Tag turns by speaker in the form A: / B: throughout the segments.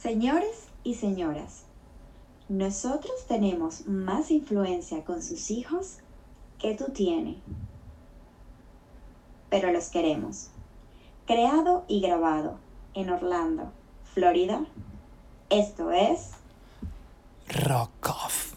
A: Señores y señoras, nosotros tenemos más influencia con sus hijos que tú tienes, pero los queremos. Creado y grabado en Orlando, Florida, esto es
B: Rock Off.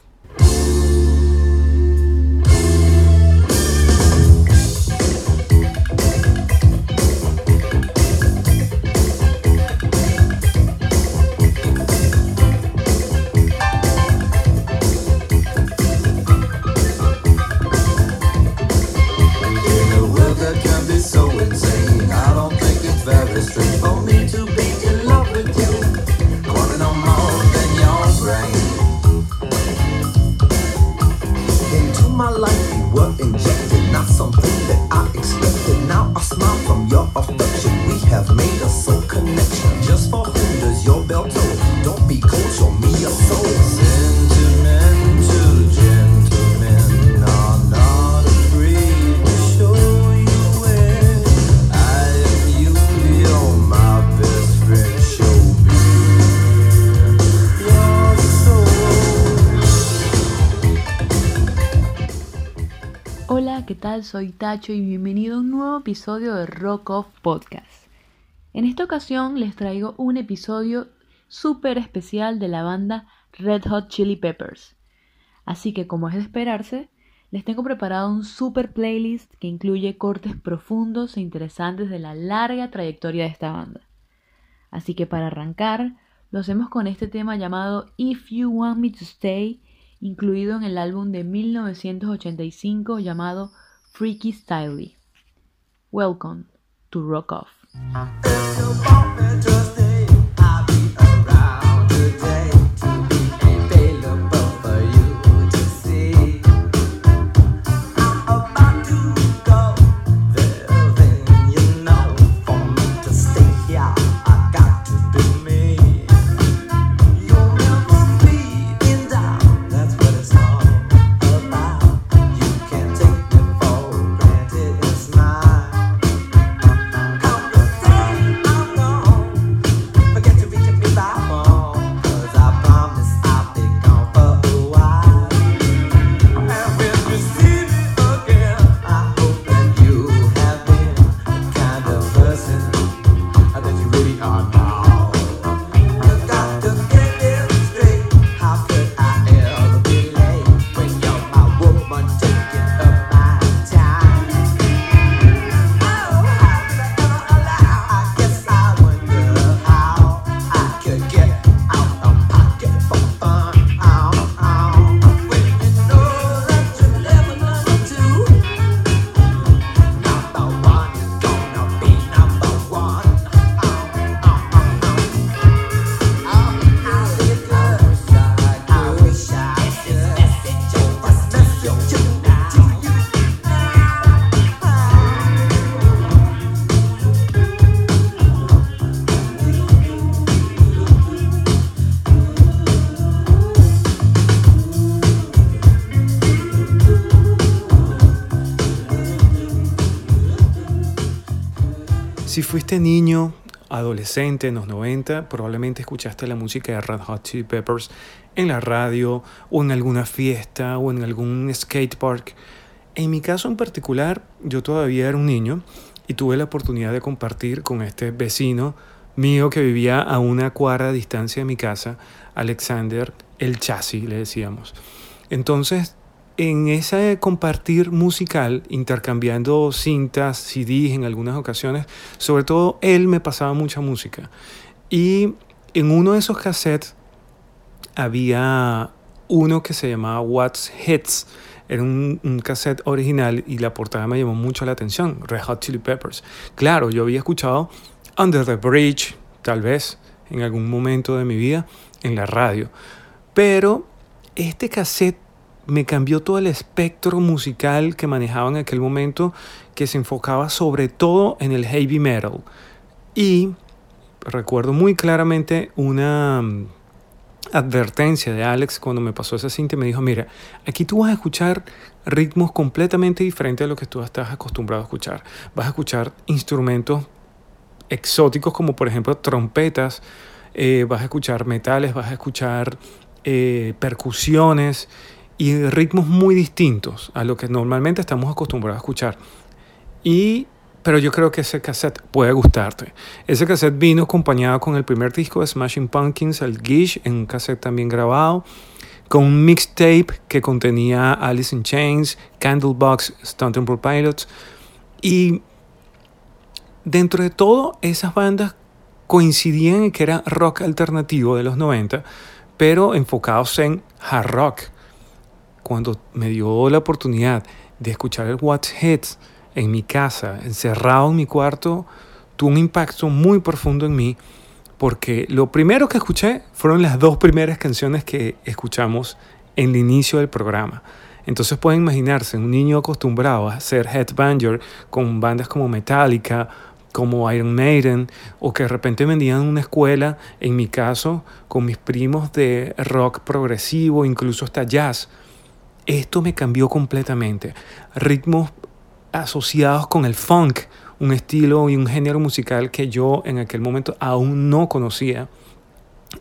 C: Soy Tacho y bienvenido a un nuevo episodio de Rock Off Podcast. En esta ocasión les traigo un episodio súper especial de la banda Red Hot Chili Peppers. Así que como es de esperarse, les tengo preparado un super playlist que incluye cortes profundos e interesantes de la larga trayectoria de esta banda. Así que para arrancar, lo hacemos con este tema llamado If You Want Me to Stay, incluido en el álbum de 1985 llamado Freaky Styley. Welcome to Rock Off.
B: Fuiste niño, adolescente en los 90, probablemente escuchaste la música de Red Hot Chili Peppers en la radio o en alguna fiesta o en algún skate park. En mi caso en particular, yo todavía era un niño y tuve la oportunidad de compartir con este vecino mío que vivía a una cuadra de distancia de mi casa, Alexander el Chassis, le decíamos. Entonces, en ese compartir musical, intercambiando cintas, CDs en algunas ocasiones, sobre todo él me pasaba mucha música. Y en uno de esos cassettes había uno que se llamaba What's Hits. Era un, un cassette original y la portada me llamó mucho la atención, Red Hot Chili Peppers. Claro, yo había escuchado Under the Bridge, tal vez, en algún momento de mi vida, en la radio. Pero este cassette me cambió todo el espectro musical que manejaba en aquel momento, que se enfocaba sobre todo en el heavy metal. Y recuerdo muy claramente una mm, advertencia de Alex cuando me pasó esa cinta y me dijo, mira, aquí tú vas a escuchar ritmos completamente diferentes a lo que tú estás acostumbrado a escuchar. Vas a escuchar instrumentos exóticos como por ejemplo trompetas eh, vas a escuchar metales, vas a escuchar eh, percusiones y ritmos muy distintos a lo que normalmente estamos acostumbrados a escuchar. Y, pero yo creo que ese cassette puede gustarte. Ese cassette vino acompañado con el primer disco de Smashing Pumpkins, el Gish, en un cassette también grabado, con un mixtape que contenía Alice in Chains, Candlebox, Stone Pilots. Y dentro de todo, esas bandas coincidían en que era rock alternativo de los 90, pero enfocados en hard rock. Cuando me dio la oportunidad de escuchar el What's Hits en mi casa, encerrado en mi cuarto, tuvo un impacto muy profundo en mí, porque lo primero que escuché fueron las dos primeras canciones que escuchamos en el inicio del programa. Entonces pueden imaginarse un niño acostumbrado a ser headbanger con bandas como Metallica, como Iron Maiden, o que de repente vendían una escuela, en mi caso, con mis primos de rock progresivo, incluso hasta jazz. Esto me cambió completamente. Ritmos asociados con el funk, un estilo y un género musical que yo en aquel momento aún no conocía.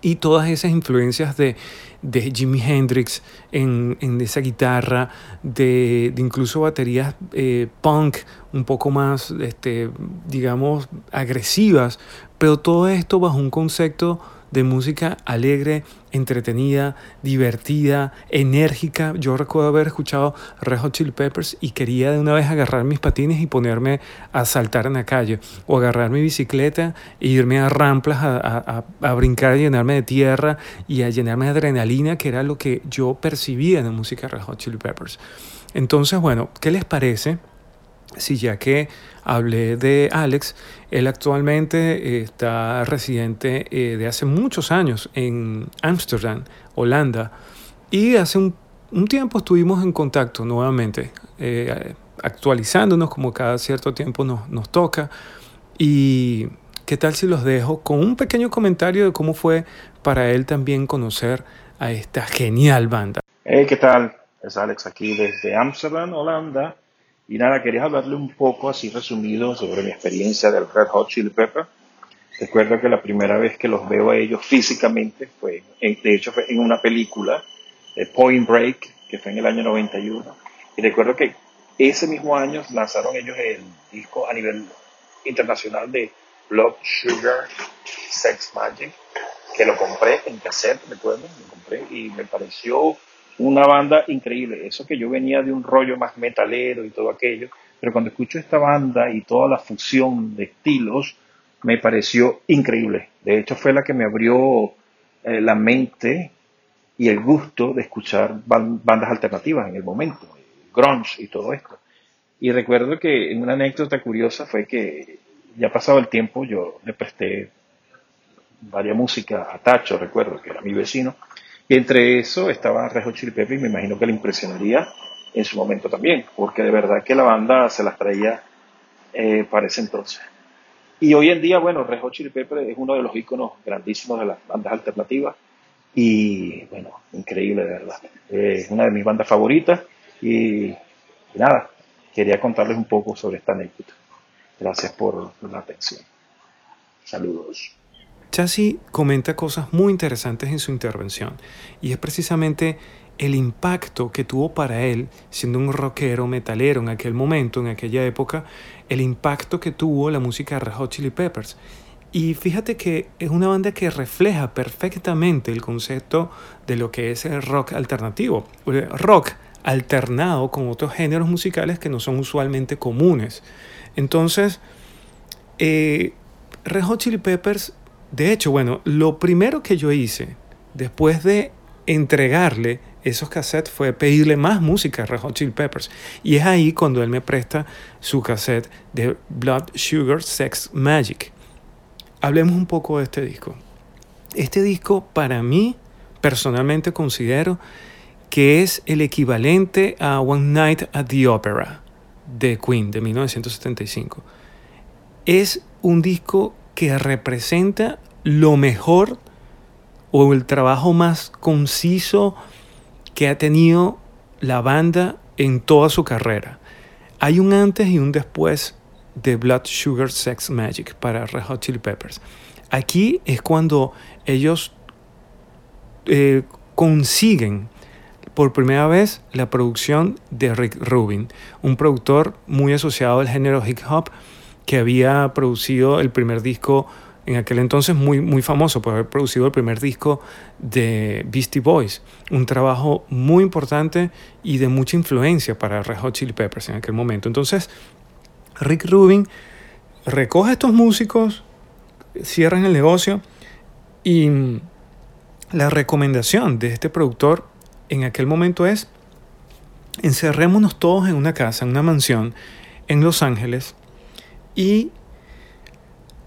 B: Y todas esas influencias de, de Jimi Hendrix en, en esa guitarra, de, de incluso baterías eh, punk un poco más, este, digamos, agresivas, pero todo esto bajo un concepto de música alegre, entretenida, divertida, enérgica. Yo recuerdo haber escuchado Red Hot Chili Peppers y quería de una vez agarrar mis patines y ponerme a saltar en la calle o agarrar mi bicicleta e irme a ramplas a, a, a brincar, a llenarme de tierra y a llenarme de adrenalina, que era lo que yo percibía en la música Red Hot Chili Peppers. Entonces, bueno, ¿qué les parece? Si ya que hablé de Alex, él actualmente eh, está residente eh, de hace muchos años en Ámsterdam, Holanda, y hace un, un, tiempo estuvimos en contacto nuevamente, eh, actualizándonos como cada cierto tiempo nos, nos toca. Y qué tal si los dejo con un pequeño comentario de cómo fue para él también conocer a esta genial banda.
D: Hey, ¿qué tal? Es Alex aquí desde Ámsterdam, Holanda. Y nada, quería hablarle un poco así resumido sobre mi experiencia del Red Hot Chili Pepper. Recuerdo que la primera vez que los veo a ellos físicamente fue, en, de hecho fue en una película, de Point Break, que fue en el año 91. Y recuerdo que ese mismo año lanzaron ellos el disco a nivel internacional de Blood Sugar Sex Magic, que lo compré en cassette, recuerdo, lo compré y me pareció una banda increíble. Eso que yo venía de un rollo más metalero y todo aquello, pero cuando escucho esta banda y toda la fusión de estilos, me pareció increíble. De hecho, fue la que me abrió eh, la mente y el gusto de escuchar bandas alternativas en el momento, grunge y todo esto. Y recuerdo que una anécdota curiosa fue que ya pasado el tiempo yo le presté varias música a Tacho, recuerdo que era mi vecino, entre eso estaba Red Hot Chili Peppers y me imagino que le impresionaría en su momento también, porque de verdad que la banda se las traía eh, para ese entonces. Y hoy en día, bueno, Red Hot Chili Peppers es uno de los íconos grandísimos de las bandas alternativas y, bueno, increíble de verdad. Es una de mis bandas favoritas y, y nada, quería contarles un poco sobre esta anécdota. Gracias por la atención. Saludos.
B: Chassi comenta cosas muy interesantes en su intervención y es precisamente el impacto que tuvo para él, siendo un rockero metalero en aquel momento, en aquella época, el impacto que tuvo la música de Red Hot Chili Peppers. Y fíjate que es una banda que refleja perfectamente el concepto de lo que es el rock alternativo, rock alternado con otros géneros musicales que no son usualmente comunes. Entonces, eh, Hot Chili Peppers de hecho, bueno, lo primero que yo hice después de entregarle esos cassettes fue pedirle más música a Red Hot Chili Peppers. Y es ahí cuando él me presta su cassette de Blood Sugar Sex Magic. Hablemos un poco de este disco. Este disco para mí personalmente considero que es el equivalente a One Night at the Opera de Queen de 1975. Es un disco que representa lo mejor o el trabajo más conciso que ha tenido la banda en toda su carrera. Hay un antes y un después de Blood Sugar Sex Magic para Red Hot Chili Peppers. Aquí es cuando ellos eh, consiguen por primera vez la producción de Rick Rubin, un productor muy asociado al género hip hop que había producido el primer disco en aquel entonces muy, muy famoso por haber producido el primer disco de Beastie Boys, un trabajo muy importante y de mucha influencia para Red Hot Chili Peppers en aquel momento. Entonces, Rick Rubin recoge a estos músicos, cierran el negocio y la recomendación de este productor en aquel momento es encerrémonos todos en una casa, en una mansión en Los Ángeles y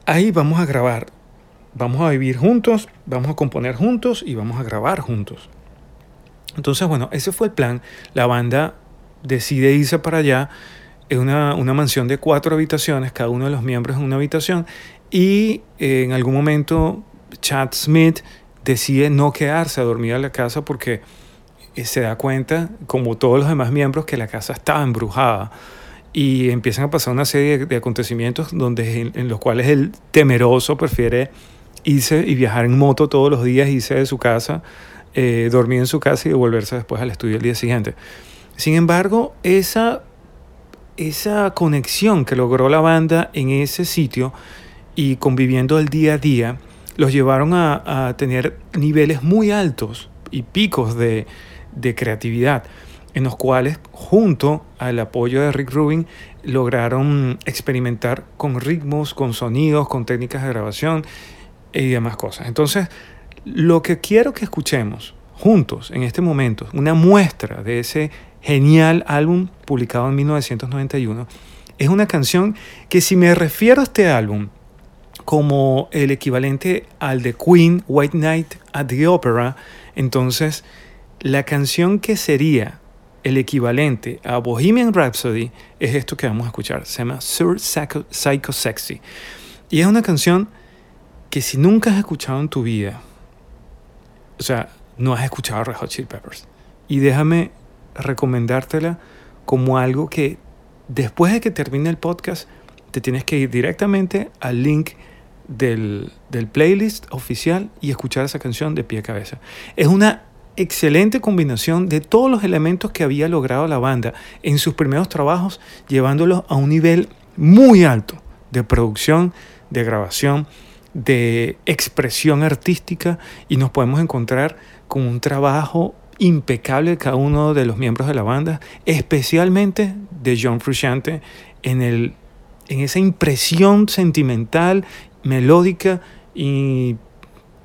B: ahí vamos a grabar. Vamos a vivir juntos, vamos a componer juntos y vamos a grabar juntos. Entonces, bueno, ese fue el plan. La banda decide irse para allá. Es una, una mansión de cuatro habitaciones, cada uno de los miembros en una habitación. Y eh, en algún momento Chad Smith decide no quedarse a dormir en la casa porque eh, se da cuenta, como todos los demás miembros, que la casa estaba embrujada y empiezan a pasar una serie de, acontecimientos donde, en, en los cuales el temeroso prefiere irse y viajar en moto todos los días, irse de su casa, eh, dormir en su casa y devolverse después al estudio el día siguiente. Sin embargo, esa, esa conexión que logró la banda en ese sitio y conviviendo el día a día, los llevaron a, a tener niveles muy altos y picos de, de creatividad en los cuales, junto al apoyo de Rick Rubin, lograron experimentar con ritmos, con sonidos, con técnicas de grabación y demás cosas. Entonces, lo que quiero que escuchemos juntos en este momento, una muestra de ese genial álbum publicado en 1991, es una canción que si me refiero a este álbum como el equivalente al de Queen, White Night at the Opera, entonces la canción que sería el equivalente a Bohemian Rhapsody es esto que vamos a escuchar. Se llama Sur Psycho, Sexy. Y es una canción que si nunca has escuchado en tu vida, o sea, no has escuchado Red Hot Chili Peppers. Y déjame recomendártela como algo que después de que termine el podcast, te tienes que ir directamente al link del, del playlist oficial y escuchar esa canción de pie a cabeza. Es una excelente combinación de todos los elementos que había logrado la banda en sus primeros trabajos, llevándolos a un nivel muy alto de producción, de grabación, de expresión artística y nos podemos encontrar con un trabajo impecable de cada uno de los miembros de la banda, especialmente de John Frusciante en, el, en esa impresión sentimental, melódica y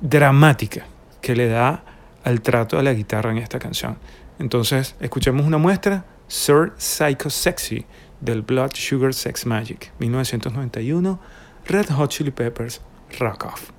B: dramática que le da al trato de la guitarra en esta canción. Entonces, escuchemos una muestra, Sir Psycho Sexy, del Blood Sugar Sex Magic, 1991, Red Hot Chili Peppers, Rock Off.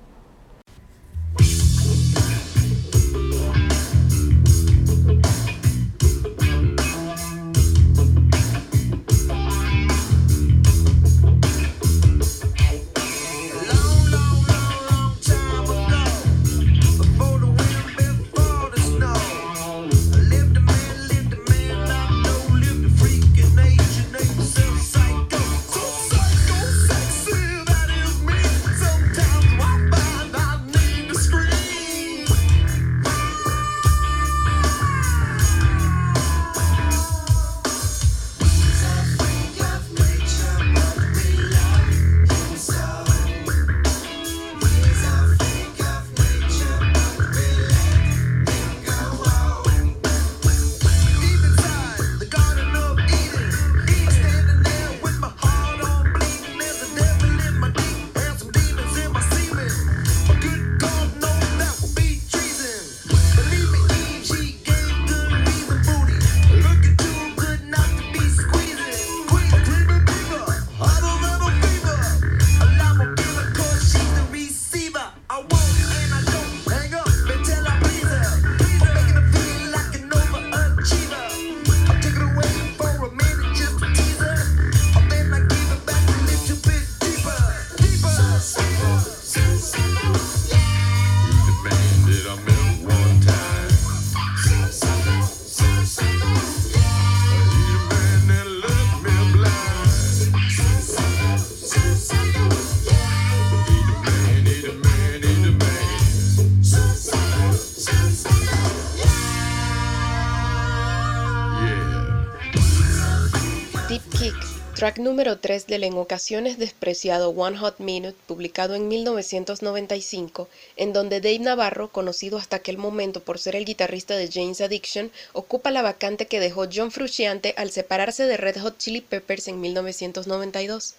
E: Track número 3 del en ocasiones despreciado One Hot Minute, publicado en 1995, en donde Dave Navarro, conocido hasta aquel momento por ser el guitarrista de Jane's Addiction, ocupa la vacante que dejó John Frusciante al separarse de Red Hot Chili Peppers en 1992.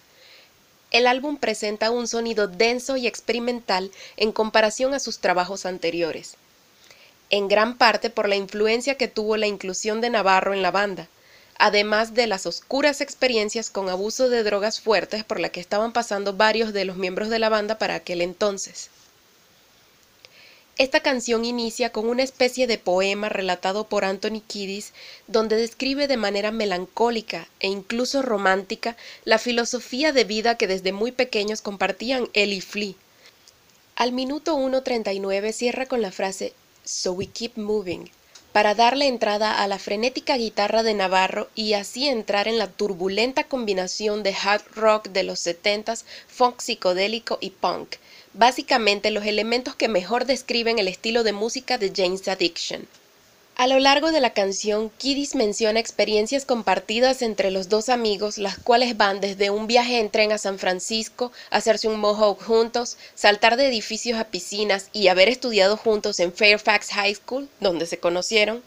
E: El álbum presenta un sonido denso y experimental en comparación a sus trabajos anteriores, en gran parte por la influencia que tuvo la inclusión de Navarro en la banda además de las oscuras experiencias con abuso de drogas fuertes por la que estaban pasando varios de los miembros de la banda para aquel entonces. Esta canción inicia con una especie de poema relatado por Anthony Kiddis, donde describe de manera melancólica e incluso romántica la filosofía de vida que desde muy pequeños compartían él y Flea. Al minuto 1.39 cierra con la frase So we keep moving, para darle entrada a la frenética guitarra de Navarro y así entrar en la turbulenta combinación de hard rock de los 70s, funk psicodélico y punk, básicamente los elementos que mejor describen el estilo de música de Jane's Addiction. A lo largo de la canción, Kiddis menciona experiencias compartidas entre los dos amigos, las cuales van desde un viaje en tren a San Francisco, hacerse un mohawk juntos, saltar de edificios a piscinas y haber estudiado juntos en Fairfax High School, donde se conocieron.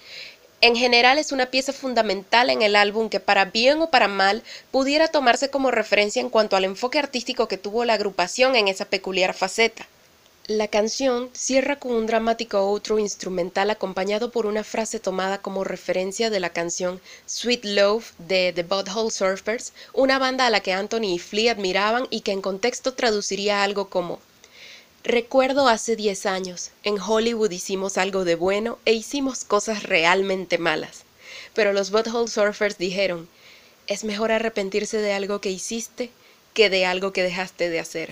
E: En general es una pieza fundamental en el álbum que para bien o para mal pudiera tomarse como referencia en cuanto al enfoque artístico que tuvo la agrupación en esa peculiar faceta. La canción cierra con un dramático outro instrumental acompañado por una frase tomada como referencia de la canción Sweet Love de The Butthole Surfers, una banda a la que Anthony y Flea admiraban y que en contexto traduciría algo como Recuerdo hace 10 años, en Hollywood hicimos algo de bueno e hicimos cosas realmente malas. Pero los Butthole Surfers dijeron, es mejor arrepentirse de algo que hiciste que de algo que dejaste de hacer.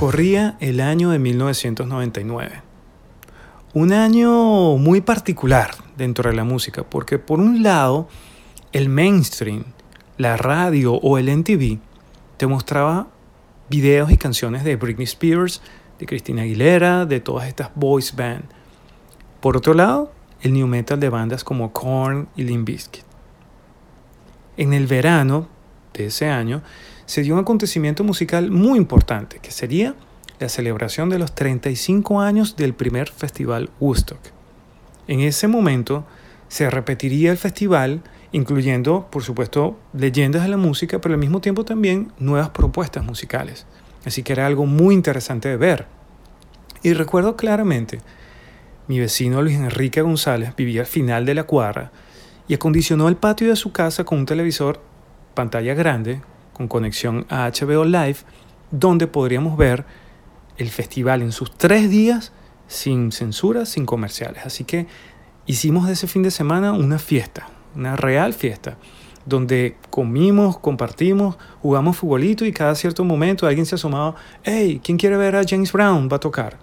B: Corría el año de 1999. Un año muy particular dentro de la música, porque por un lado, el mainstream, la radio o el MTV te mostraba videos y canciones de Britney Spears, de Christina Aguilera, de todas estas boys band. Por otro lado, el new metal de bandas como Korn y Limp Bizkit. En el verano de ese año se dio un acontecimiento musical muy importante, que sería la celebración de los 35 años del primer festival Woodstock. En ese momento se repetiría el festival, incluyendo, por supuesto, leyendas de la música, pero al mismo tiempo también nuevas propuestas musicales. Así que era algo muy interesante de ver. Y recuerdo claramente, mi vecino Luis Enrique González vivía al final de la cuadra y acondicionó el patio de su casa con un televisor pantalla grande con conexión a HBO Live, donde podríamos ver el festival en sus tres días sin censura, sin comerciales. Así que hicimos de ese fin de semana una fiesta, una real fiesta, donde comimos, compartimos, jugamos futbolito y cada cierto momento alguien se asomaba, hey, ¿quién quiere ver a James Brown? Va a tocar.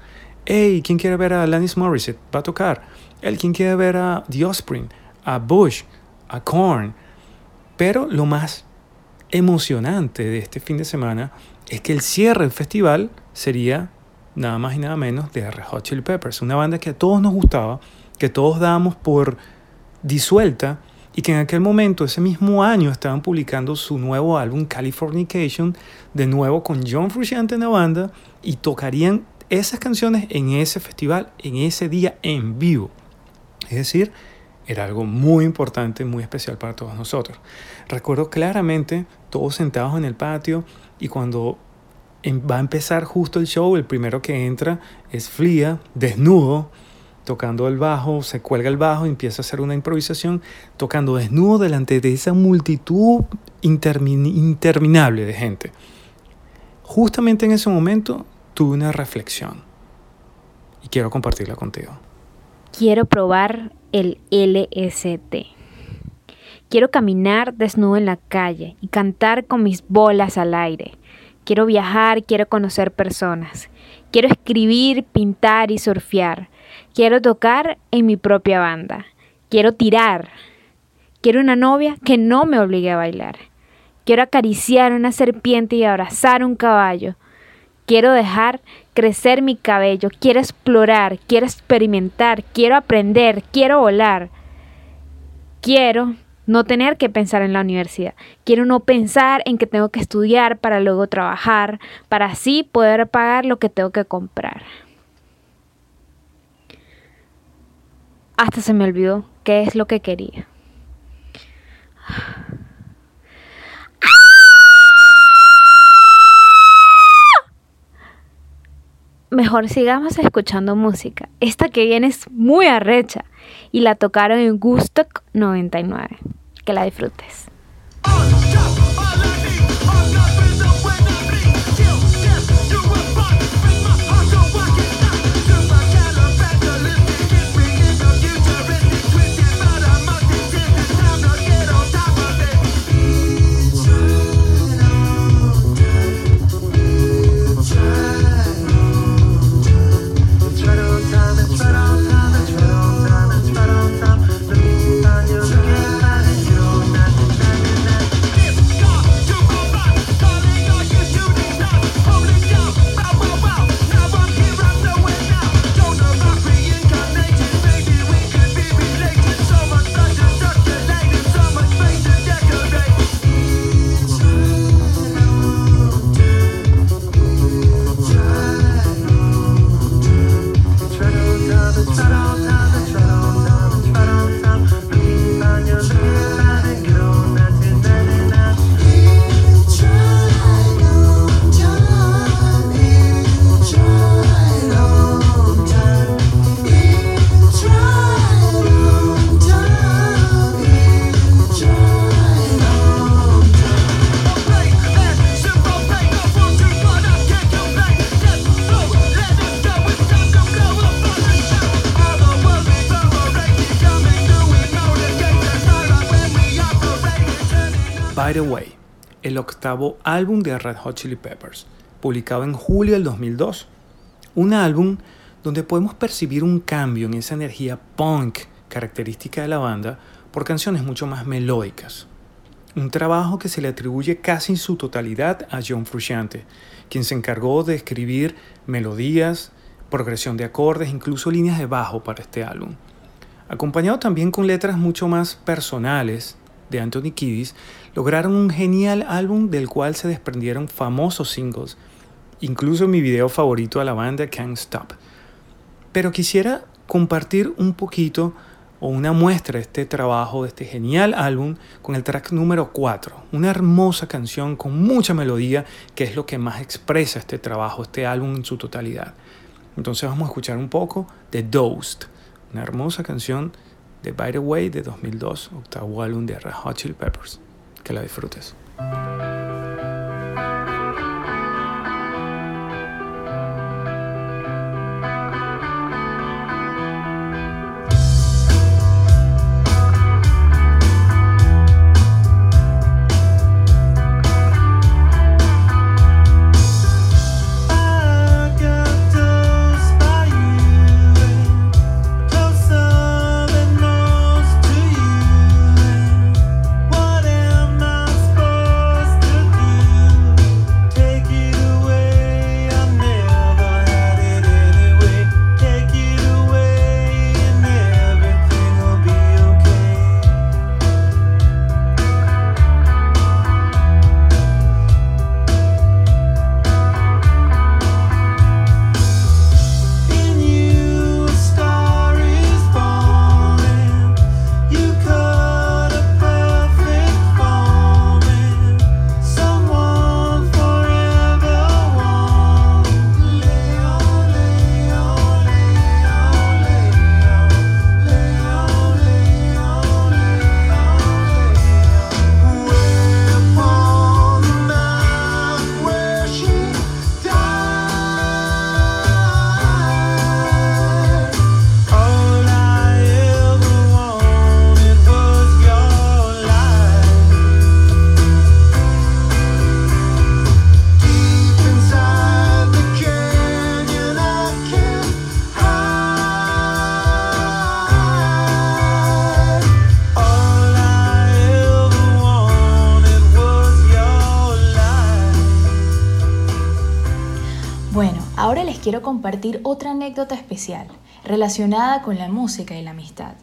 B: Hey, ¿quién quiere ver a Alanis Morissette? Va a tocar. El ¿quién quiere ver a The Offspring? A Bush, a Korn. Pero lo más emocionante de este fin de semana es que el cierre del festival sería nada más y nada menos de Red Hot Chili Peppers, una banda que a todos nos gustaba, que todos dábamos por disuelta y que en aquel momento, ese mismo año, estaban publicando su nuevo álbum Californication, de nuevo con John Frusciante en la banda, y tocarían esas canciones en ese festival, en ese día en vivo. Es decir, era algo muy importante, muy especial para todos nosotros. Recuerdo claramente todos sentados en el patio y cuando em- va a empezar justo el show, el primero que entra es Flia, desnudo, tocando el bajo, se cuelga el bajo y empieza a hacer una improvisación, tocando desnudo delante de esa multitud intermin- interminable de gente. Justamente en ese momento tuve una reflexión y quiero compartirla contigo.
F: Quiero probar el LST. Quiero caminar desnudo en la calle y cantar con mis bolas al aire. Quiero viajar, quiero conocer personas. Quiero escribir, pintar y surfear. Quiero tocar en mi propia banda. Quiero tirar. Quiero una novia que no me obligue a bailar. Quiero acariciar una serpiente y abrazar un caballo. Quiero dejar crecer mi cabello, quiero explorar, quiero experimentar, quiero aprender, quiero volar. Quiero no tener que pensar en la universidad. Quiero no pensar en que tengo que estudiar para luego trabajar, para así poder pagar lo que tengo que comprar. Hasta se me olvidó qué es lo que quería. Mejor sigamos escuchando música. Esta que viene es muy arrecha y la tocaron en Gustock 99. Que la disfrutes.
B: By the Way, el octavo álbum de Red Hot Chili Peppers, publicado en julio del 2002. Un álbum donde podemos percibir un cambio en esa energía punk característica de la banda por canciones mucho más melódicas. Un trabajo que se le atribuye casi en su totalidad a John Frusciante, quien se encargó de escribir melodías, progresión de acordes, incluso líneas de bajo para este álbum. Acompañado también con letras mucho más personales de Anthony Kiddis, lograron un genial álbum del cual se desprendieron famosos singles, incluso mi video favorito a la banda Can't Stop. Pero quisiera compartir un poquito o una muestra de este trabajo, de este genial álbum, con el track número 4, una hermosa canción con mucha melodía, que es lo que más expresa este trabajo, este álbum en su totalidad. Entonces vamos a escuchar un poco de Dosed, una hermosa canción de By the Way de 2002, octavo álbum de Red Hot Chili Peppers. Que la disfrutes.
G: Quiero compartir otra anécdota especial relacionada con la música y la amistad.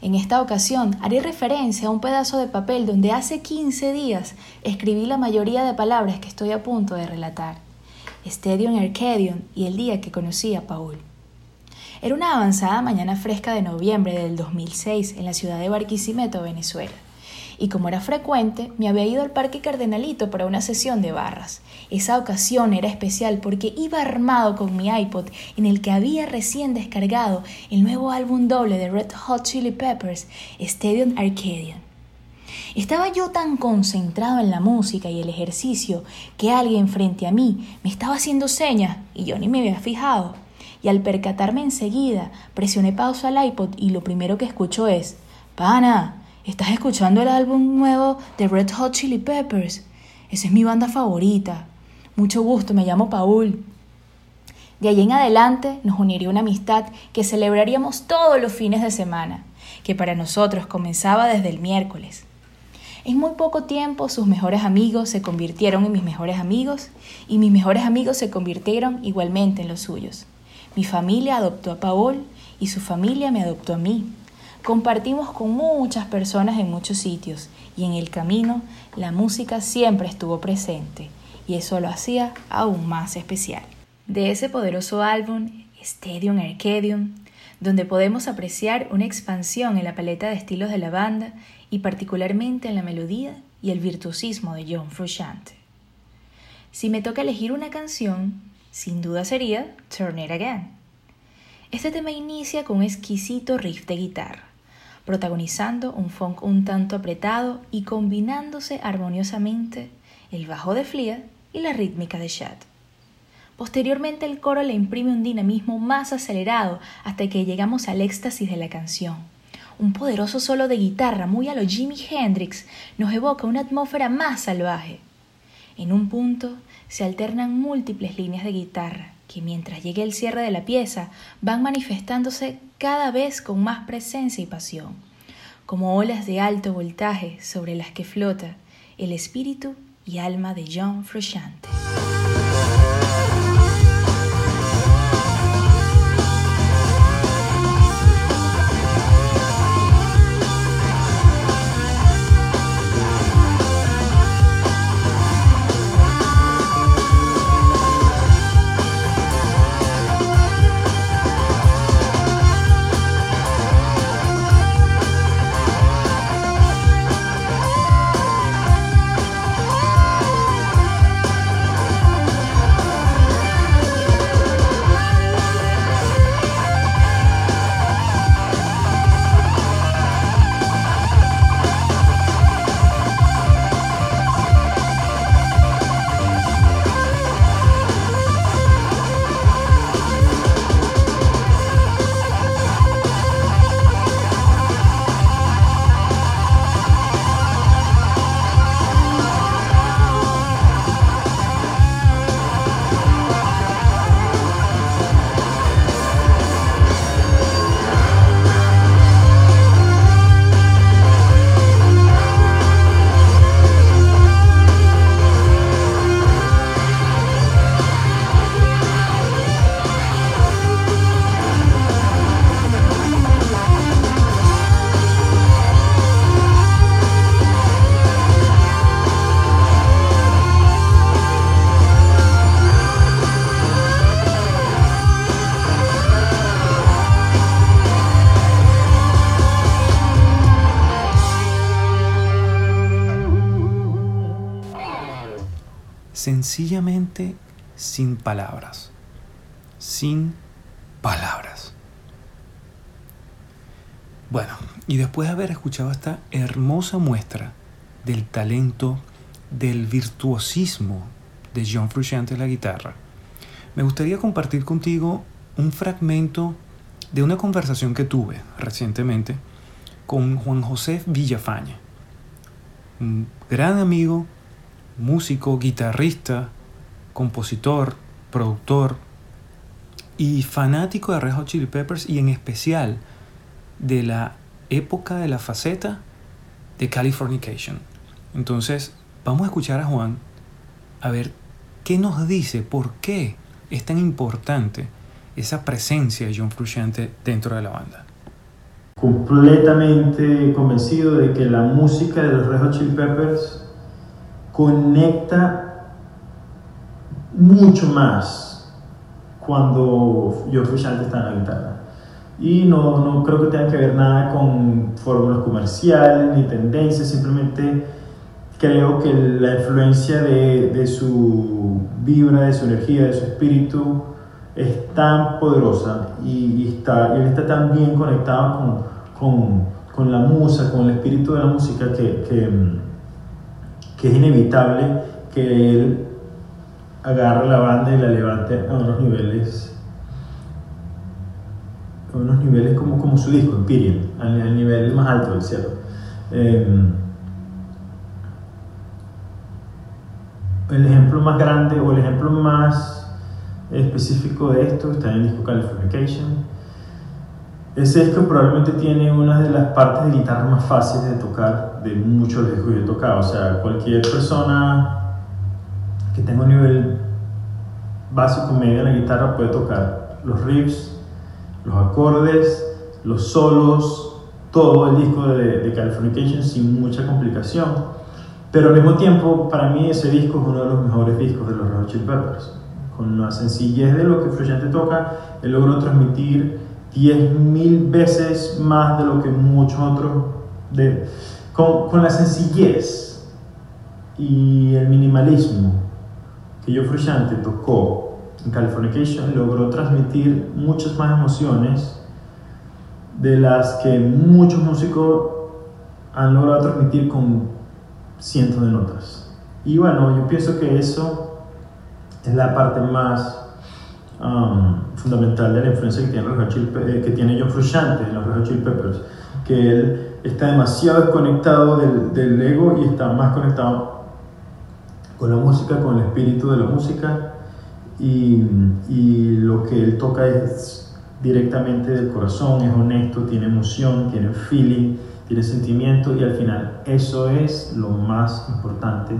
G: En esta ocasión haré referencia a un pedazo de papel donde hace 15 días escribí la mayoría de palabras que estoy a punto de relatar. Stadium Arcadium y el día que conocí a Paul. Era una avanzada mañana fresca de noviembre del 2006 en la ciudad de Barquisimeto, Venezuela y como era frecuente, me había ido al Parque Cardenalito para una sesión de barras. Esa ocasión era especial porque iba armado con mi iPod en el que había recién descargado el nuevo álbum doble de Red Hot Chili Peppers, Stadium Arcadian. Estaba yo tan concentrado en la música y el ejercicio que alguien frente a mí me estaba haciendo señas y yo ni me había fijado. Y al percatarme enseguida, presioné pausa al iPod y lo primero que escucho es, Pana, ¿Estás escuchando el álbum nuevo de Red Hot Chili Peppers? Esa es mi banda favorita. Mucho gusto, me llamo Paul. De allí en adelante nos uniría una amistad que celebraríamos todos los fines de semana, que para nosotros comenzaba desde el miércoles. En muy poco tiempo sus mejores amigos se convirtieron en mis mejores amigos y mis mejores amigos se convirtieron igualmente en los suyos. Mi familia adoptó a Paul y su familia me adoptó a mí. Compartimos con muchas personas en muchos sitios y en el camino la música siempre estuvo presente y eso lo hacía aún más especial. De ese poderoso álbum, Stadium Arcadium, donde podemos apreciar una expansión en la paleta de estilos de la banda y particularmente en la melodía y el virtuosismo de John Frusciante. Si me toca elegir una canción, sin duda sería Turn It Again. Este tema inicia con un exquisito riff de guitarra protagonizando un funk un tanto apretado y combinándose armoniosamente el bajo de Flea y la rítmica de Chad. Posteriormente el coro le imprime un dinamismo más acelerado hasta que llegamos al éxtasis de la canción. Un poderoso solo de guitarra muy a lo Jimi Hendrix nos evoca una atmósfera más salvaje. En un punto se alternan múltiples líneas de guitarra que mientras llegue el cierre de la pieza van manifestándose cada vez con más presencia y pasión, como olas de alto voltaje sobre las que flota el espíritu y alma de John Frusciante.
B: Sencillamente sin palabras. Sin palabras. Bueno, y después de haber escuchado esta hermosa muestra del talento, del virtuosismo de John Frusciante en la guitarra, me gustaría compartir contigo un fragmento de una conversación que tuve recientemente con Juan José Villafaña, un gran amigo músico, guitarrista, compositor, productor y fanático de Red Hot Chili Peppers y en especial de la época de la faceta de Californication. Entonces, vamos a escuchar a Juan a ver qué nos dice, por qué es tan importante esa presencia de John Frusciante dentro de la banda?
H: completamente convencido de que la música de los Red Hot Chili Peppers conecta mucho más cuando John Frusciante está en la guitarra. Y no, no creo que tenga que ver nada con fórmulas comerciales ni tendencias, simplemente creo que la influencia de, de su vibra, de su energía, de su espíritu es tan poderosa y, está, él está tan bien conectado con, con, con, la musa, con el espíritu de la música que, que es inevitable que él agarre la banda y la levante a unos niveles a unos niveles como, como su disco, Empyrean, al, nivel más alto del cielo. Eh, el ejemplo más grande o el ejemplo más específico de esto está en el disco Californication. Ese disco probablemente tiene una de las partes de guitarra más fáciles de tocar de muchos discos que he tocado. O sea, cualquier persona que tenga un nivel básico medio en la guitarra puede tocar los riffs, los acordes, los solos, todo el disco de, de Californication sin mucha complicación. Pero al mismo tiempo, para mí ese disco es uno de los mejores discos de los Red Peppers. Con la sencillez de lo que Frusciante toca, él logró transmitir 10.000 veces más de lo que muchos otros... De, con, con la sencillez y el minimalismo que Joe Frusciante tocó en Californication, logró transmitir muchas más emociones de las que muchos músicos han logrado transmitir con cientos de notas. Y bueno, yo pienso que eso es la parte más um, fundamental de la influencia que tiene, los Chili, que tiene John Frusciante en los Red Chili Peppers, que él está demasiado desconectado del, del ego y está más conectado con la música, con el espíritu de la música y, y lo que él toca es directamente del corazón, es honesto, tiene emoción, tiene feeling tiene sentimiento y al final eso es lo más importante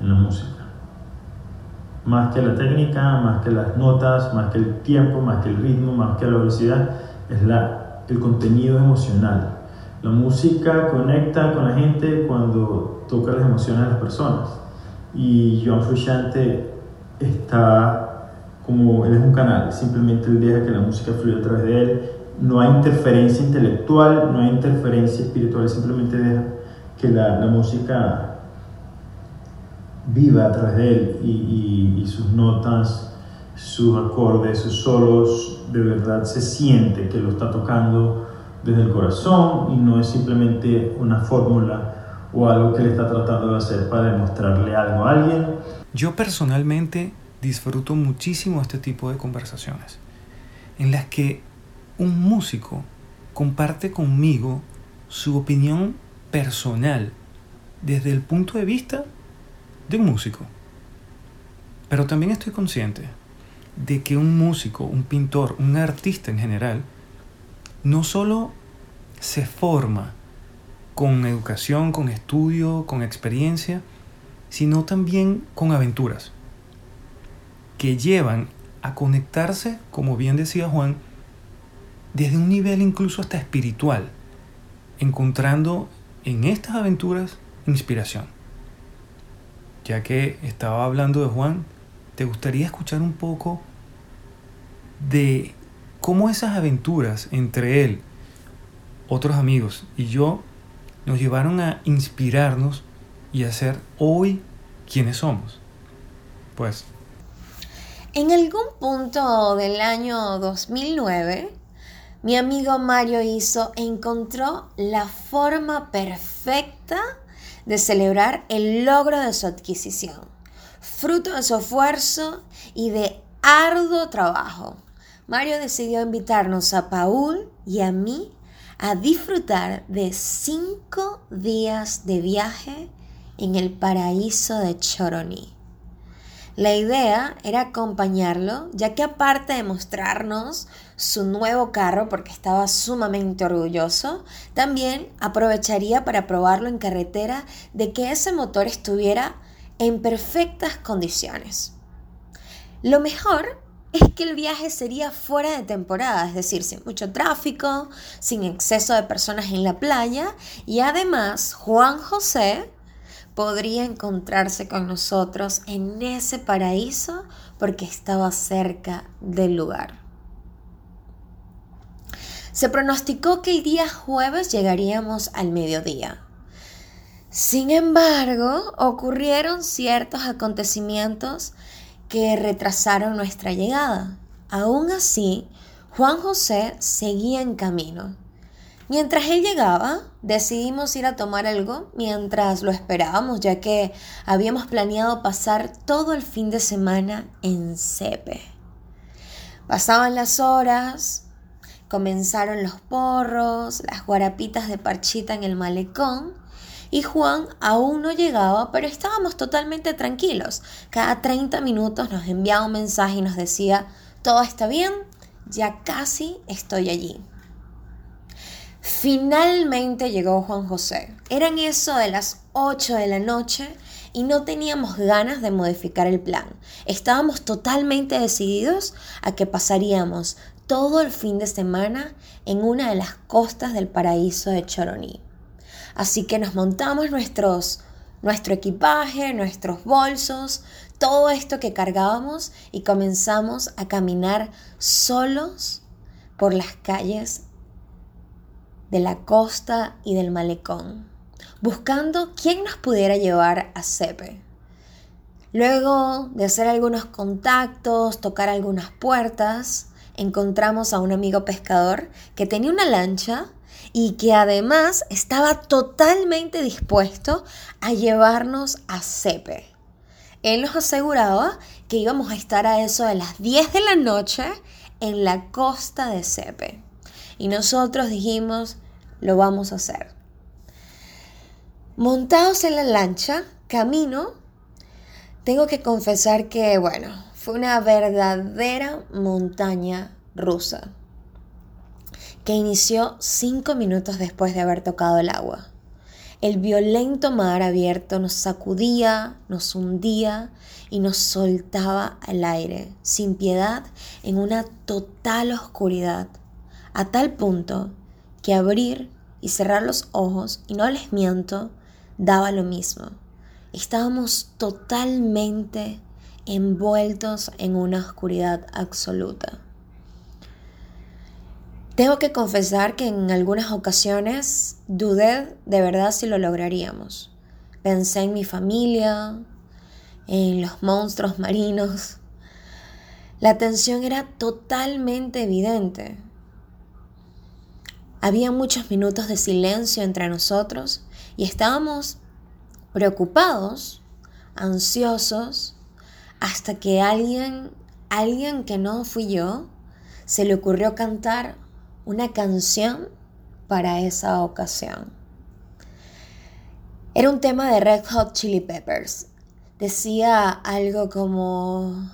H: en la música. Más que la técnica, más que las notas, más que el tiempo, más que el ritmo, más que la velocidad, es la, el contenido emocional. La música conecta con la gente cuando toca las emociones de las personas. Y John Frusciante está como, él es un canal, simplemente él deja que la música fluya a través de él no hay interferencia intelectual, no hay interferencia espiritual, simplemente deja que la, la música viva a de él y, y, y, sus notas, sus acordes, sus solos, de verdad se siente que lo está tocando desde el corazón y no es simplemente una fórmula o algo que le está tratando de hacer para demostrarle algo a alguien.
B: Yo personalmente disfruto muchísimo este tipo de conversaciones en las que un músico comparte conmigo su opinión personal desde el punto de vista de un músico. Pero también estoy consciente de que un músico, un pintor, un artista en general, no solo se forma con educación, con estudio, con experiencia, sino también con aventuras que llevan a conectarse, como bien decía Juan, desde un nivel incluso hasta espiritual, encontrando en estas aventuras inspiración. Ya que estaba hablando de Juan, ¿te gustaría escuchar un poco de cómo esas aventuras entre él, otros amigos y yo nos llevaron a inspirarnos y a ser hoy quienes somos? Pues...
I: En algún punto del año 2009, mi amigo Mario hizo encontró la forma perfecta de celebrar el logro de su adquisición, fruto de su esfuerzo y de arduo trabajo. Mario decidió invitarnos a Paul y a mí a disfrutar de cinco días de viaje en el paraíso de Choroní. La idea era acompañarlo, ya que aparte de mostrarnos su nuevo carro porque estaba sumamente orgulloso, también aprovecharía para probarlo en carretera de que ese motor estuviera en perfectas condiciones. Lo mejor es que el viaje sería fuera de temporada, es decir, sin mucho tráfico, sin exceso de personas en la playa y además Juan José podría encontrarse con nosotros en ese paraíso porque estaba cerca del lugar. Se pronosticó que el día jueves llegaríamos al mediodía. Sin embargo, ocurrieron ciertos acontecimientos que retrasaron nuestra llegada. Aún así, Juan José seguía en camino. Mientras él llegaba, decidimos ir a tomar algo mientras lo esperábamos, ya que habíamos planeado pasar todo el fin de semana en Cepe. Pasaban las horas, comenzaron los porros, las guarapitas de parchita en el malecón y Juan aún no llegaba, pero estábamos totalmente tranquilos. Cada 30 minutos nos enviaba un mensaje y nos decía, todo está bien, ya casi estoy allí. Finalmente llegó Juan José. Eran eso de las 8 de la noche y no teníamos ganas de modificar el plan. Estábamos totalmente decididos a que pasaríamos todo el fin de semana en una de las costas del paraíso de Choroní. Así que nos montamos nuestros, nuestro equipaje, nuestros bolsos, todo esto que cargábamos y comenzamos a caminar solos por las calles de la costa y del malecón, buscando quién nos pudiera llevar a Cepe. Luego de hacer algunos contactos, tocar algunas puertas, encontramos a un amigo pescador que tenía una lancha y que además estaba totalmente dispuesto a llevarnos a Cepe. Él nos aseguraba que íbamos a estar a eso de las 10 de la noche en la costa de Cepe. Y nosotros dijimos, lo vamos a hacer. Montados en la lancha, camino, tengo que confesar que, bueno, fue una verdadera montaña rusa que inició cinco minutos después de haber tocado el agua. El violento mar abierto nos sacudía, nos hundía y nos soltaba al aire, sin piedad, en una total oscuridad, a tal punto que abrir y cerrar los ojos, y no les miento, daba lo mismo. Estábamos totalmente envueltos en una oscuridad absoluta. Tengo que confesar que en algunas ocasiones dudé de verdad si lo lograríamos. Pensé en mi familia, en los monstruos marinos. La tensión era totalmente evidente. Había muchos minutos de silencio entre nosotros y estábamos preocupados, ansiosos, hasta que alguien, alguien que no fui yo, se le ocurrió cantar una canción para esa ocasión. Era un tema de Red Hot Chili Peppers. Decía algo como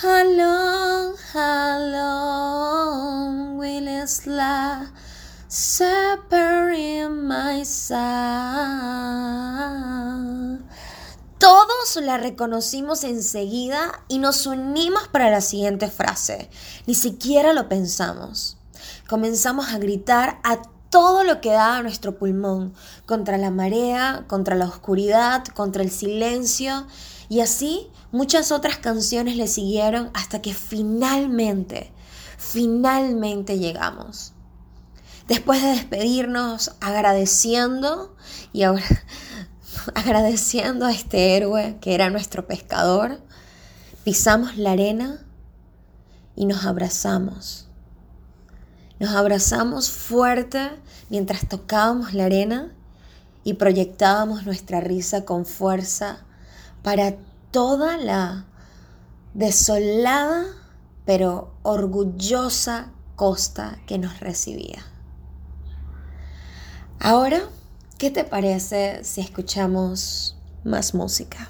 I: How long, how long will it last separate my side? Todos la reconocimos enseguida y nos unimos para la siguiente frase. Ni siquiera lo pensamos comenzamos a gritar a todo lo que daba nuestro pulmón, contra la marea, contra la oscuridad, contra el silencio, y así muchas otras canciones le siguieron hasta que finalmente, finalmente llegamos. Después de despedirnos agradeciendo y ahora agradeciendo a este héroe que era nuestro pescador, pisamos la arena y nos abrazamos. Nos abrazamos fuerte mientras tocábamos la arena y proyectábamos nuestra risa con fuerza para toda la desolada pero orgullosa costa que nos recibía. Ahora, ¿qué te parece si escuchamos más música?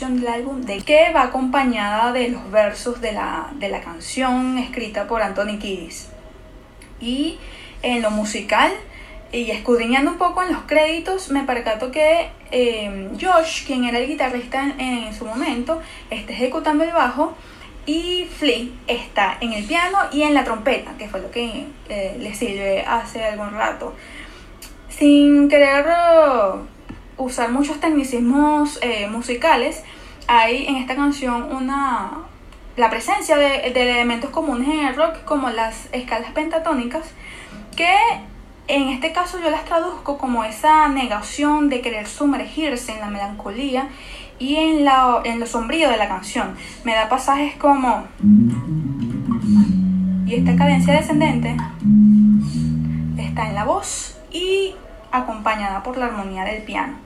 F: Del álbum de que va acompañada de los versos de la, de la canción escrita por Anthony Kiddis. Y en lo musical, y escudriñando un poco en los créditos, me percato que eh, Josh, quien era el guitarrista en, su momento, está ejecutando el bajo y Flea está en el piano y en la trompeta, que fue lo que eh, le sirve hace algún rato. Sin querer usar muchos tecnicismos eh, musicales, hay en esta canción una la presencia de, de elementos comunes en el rock como las escalas pentatónicas que en este caso yo las traduzco como esa negación de querer sumergirse en la melancolía y en, la, en lo sombrío de la canción. Me da pasajes como... Y esta cadencia descendente está en la voz y acompañada por la armonía del piano.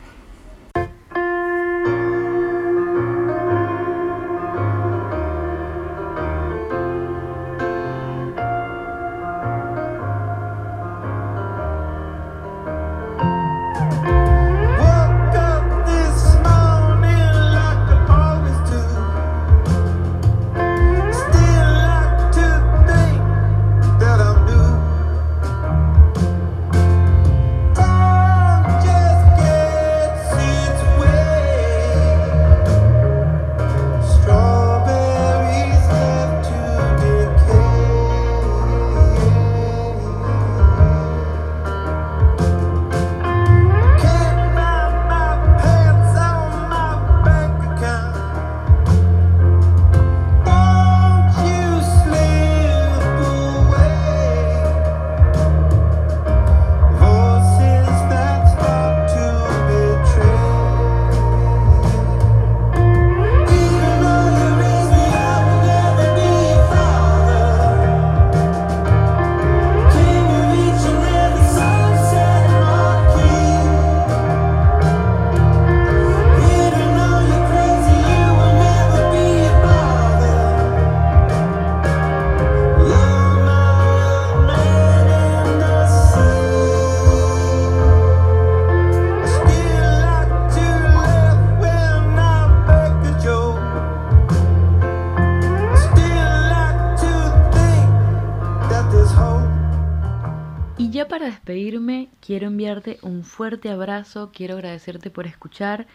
J: Abrazo, quiero agradecerte por escuchar,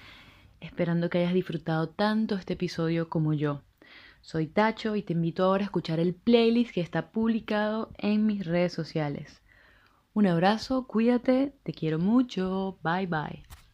J: esperando que hayas disfrutado tanto este episodio como yo. Soy Tacho y te invito ahora a escuchar el playlist que está publicado en mis redes sociales. Un abrazo, cuídate, te quiero mucho, bye bye.